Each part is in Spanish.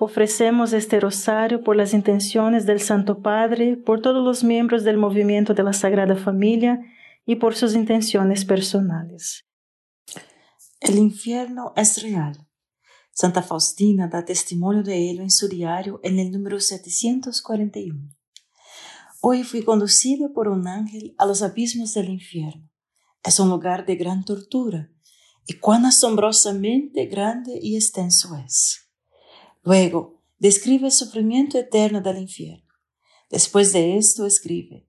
Ofrecemos este rosario por las intenciones del Santo Padre, por todos los miembros del movimiento de la Sagrada Familia y por sus intenciones personales. El infierno es real. Santa Faustina da testimonio de ello en su diario en el número 741. Hoy fui conducido por un ángel a los abismos del infierno. Es un lugar de gran tortura y cuán asombrosamente grande y extenso es. Luego, describe el sufrimiento eterno del infierno. Después de esto, escribe,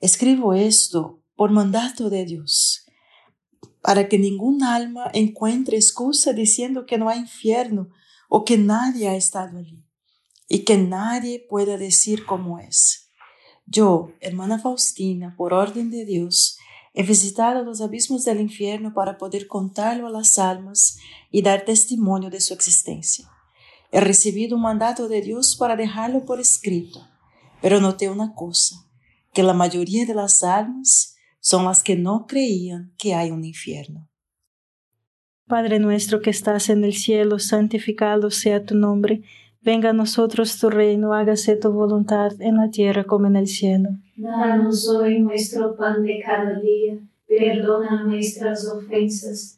escribo esto por mandato de Dios, para que ningún alma encuentre excusa diciendo que no hay infierno o que nadie ha estado allí, y que nadie pueda decir cómo es. Yo, hermana Faustina, por orden de Dios, he visitado los abismos del infierno para poder contarlo a las almas y dar testimonio de su existencia. He recibido un mandato de Dios para dejarlo por escrito, pero noté una cosa, que la mayoría de las almas son las que no creían que hay un infierno. Padre nuestro que estás en el cielo, santificado sea tu nombre, venga a nosotros tu reino, hágase tu voluntad en la tierra como en el cielo. Danos hoy nuestro pan de cada día, perdona nuestras ofensas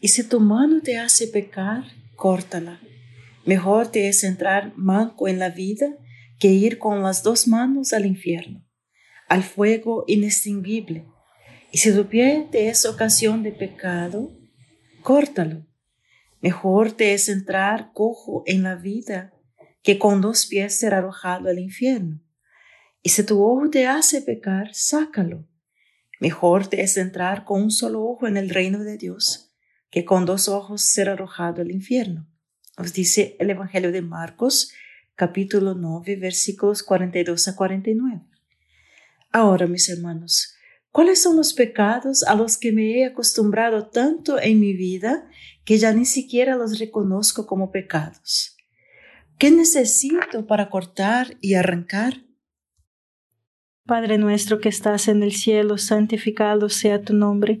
y si tu mano te hace pecar, córtala. Mejor te es entrar manco en la vida que ir con las dos manos al infierno, al fuego inextinguible. Y si tu pie te es ocasión de pecado, córtalo. Mejor te es entrar cojo en la vida que con dos pies ser arrojado al infierno. Y si tu ojo te hace pecar, sácalo. Mejor te es entrar con un solo ojo en el reino de Dios que con dos ojos ser arrojado al infierno. Nos dice el Evangelio de Marcos, capítulo 9, versículos 42 a 49. Ahora, mis hermanos, ¿cuáles son los pecados a los que me he acostumbrado tanto en mi vida que ya ni siquiera los reconozco como pecados? ¿Qué necesito para cortar y arrancar? Padre nuestro que estás en el cielo, santificado sea tu nombre.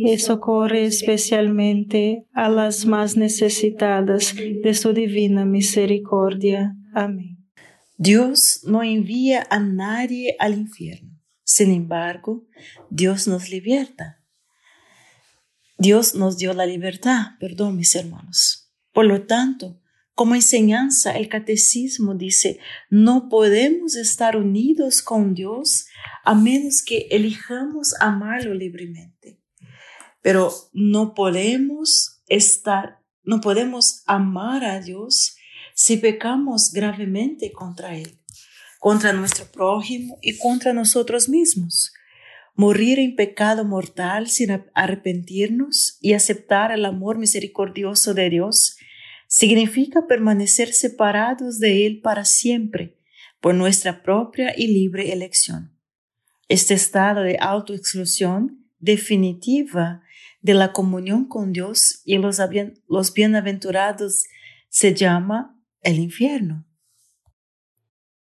y socorre especialmente a las más necesitadas de su divina misericordia. Amén. Dios no envía a nadie al infierno. Sin embargo, Dios nos liberta. Dios nos dio la libertad, perdón mis hermanos. Por lo tanto, como enseñanza, el catecismo dice, no podemos estar unidos con Dios a menos que elijamos amarlo libremente. Pero no podemos estar, no podemos amar a Dios si pecamos gravemente contra Él, contra nuestro prójimo y contra nosotros mismos. Morir en pecado mortal sin arrepentirnos y aceptar el amor misericordioso de Dios significa permanecer separados de Él para siempre por nuestra propia y libre elección. Este estado de autoexclusión definitiva de la comunión con Dios y los, los bienaventurados se llama el infierno.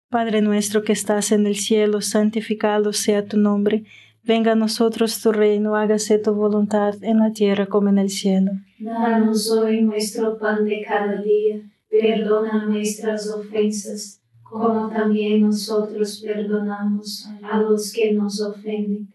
Padre nuestro que estás en el cielo, santificado sea tu nombre Venga a nosotros tu reino, hágase tu voluntad en la tierra como en el cielo. Danos hoy nuestro pan de cada día, perdona nuestras ofensas, como también nosotros perdonamos a los que nos ofenden,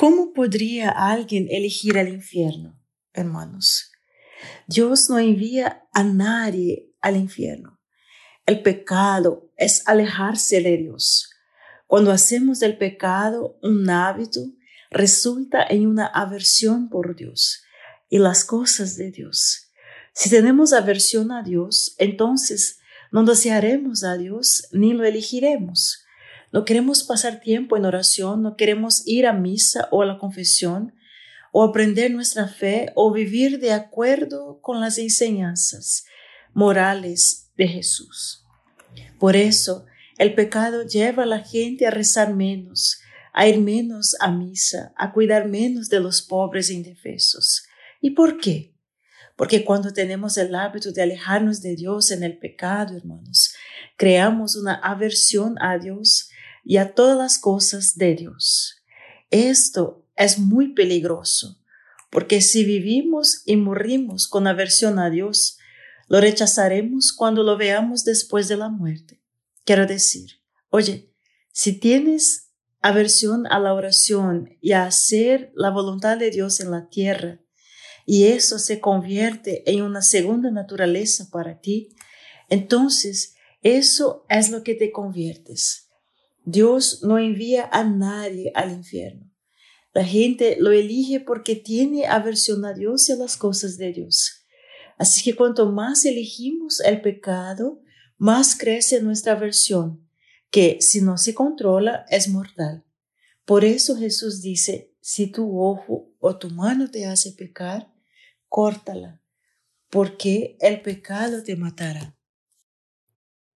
¿Cómo podría alguien elegir el infierno, hermanos? Dios no envía a nadie al infierno. El pecado es alejarse de Dios. Cuando hacemos del pecado un hábito, resulta en una aversión por Dios y las cosas de Dios. Si tenemos aversión a Dios, entonces no desearemos a Dios ni lo elegiremos. No queremos pasar tiempo en oración, no queremos ir a misa o a la confesión, o aprender nuestra fe o vivir de acuerdo con las enseñanzas morales de Jesús. Por eso, el pecado lleva a la gente a rezar menos, a ir menos a misa, a cuidar menos de los pobres e indefensos. ¿Y por qué? Porque cuando tenemos el hábito de alejarnos de Dios en el pecado, hermanos, creamos una aversión a Dios y a todas las cosas de Dios. Esto es muy peligroso, porque si vivimos y morimos con aversión a Dios, lo rechazaremos cuando lo veamos después de la muerte. Quiero decir, oye, si tienes aversión a la oración y a hacer la voluntad de Dios en la tierra, y eso se convierte en una segunda naturaleza para ti, entonces eso es lo que te conviertes. Dios no envía a nadie al infierno. La gente lo elige porque tiene aversión a Dios y a las cosas de Dios. Así que cuanto más elegimos el pecado, más crece nuestra aversión, que si no se controla es mortal. Por eso Jesús dice, si tu ojo o tu mano te hace pecar, córtala, porque el pecado te matará.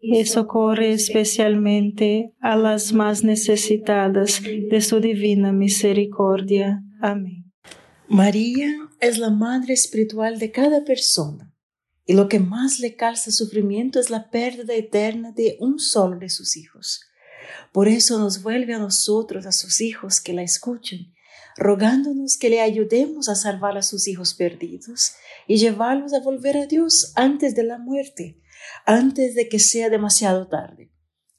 y socorre especialmente a las más necesitadas de su divina misericordia. Amén. María es la madre espiritual de cada persona y lo que más le causa sufrimiento es la pérdida eterna de un solo de sus hijos. Por eso nos vuelve a nosotros, a sus hijos que la escuchen, rogándonos que le ayudemos a salvar a sus hijos perdidos y llevarlos a volver a Dios antes de la muerte, antes de que sea demasiado tarde.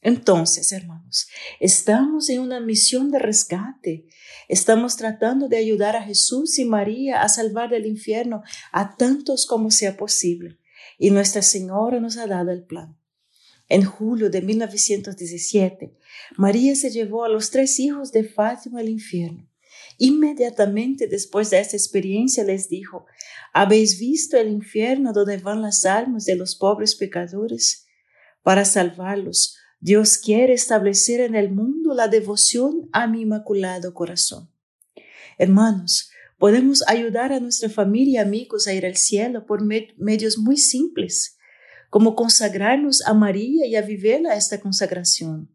Entonces, hermanos, estamos en una misión de rescate. Estamos tratando de ayudar a Jesús y María a salvar del infierno a tantos como sea posible. Y Nuestra Señora nos ha dado el plan. En julio de 1917, María se llevó a los tres hijos de Fátima al infierno. Inmediatamente después de esta experiencia les dijo, ¿habéis visto el infierno donde van las almas de los pobres pecadores? Para salvarlos, Dios quiere establecer en el mundo la devoción a mi inmaculado corazón. Hermanos, podemos ayudar a nuestra familia y amigos a ir al cielo por medios muy simples, como consagrarnos a María y a vivir esta consagración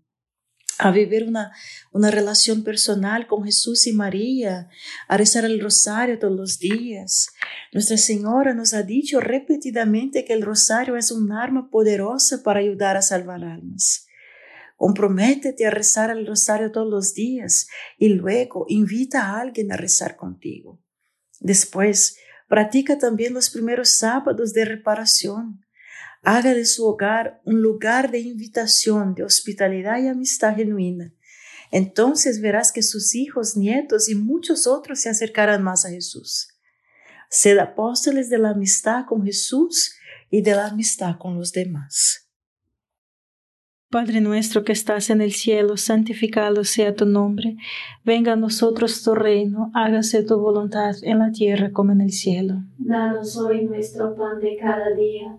a vivir una, una relación personal con Jesús y María, a rezar el rosario todos los días. Nuestra Señora nos ha dicho repetidamente que el rosario es un arma poderosa para ayudar a salvar almas. Comprométete a rezar el rosario todos los días y luego invita a alguien a rezar contigo. Después, practica también los primeros sábados de reparación haga de su hogar un lugar de invitación, de hospitalidad y amistad genuina. Entonces verás que sus hijos, nietos y muchos otros se acercarán más a Jesús. Sed apóstoles de la amistad con Jesús y de la amistad con los demás. Padre nuestro que estás en el cielo, santificado sea tu nombre. Venga a nosotros tu reino, hágase tu voluntad en la tierra como en el cielo. Danos hoy nuestro pan de cada día,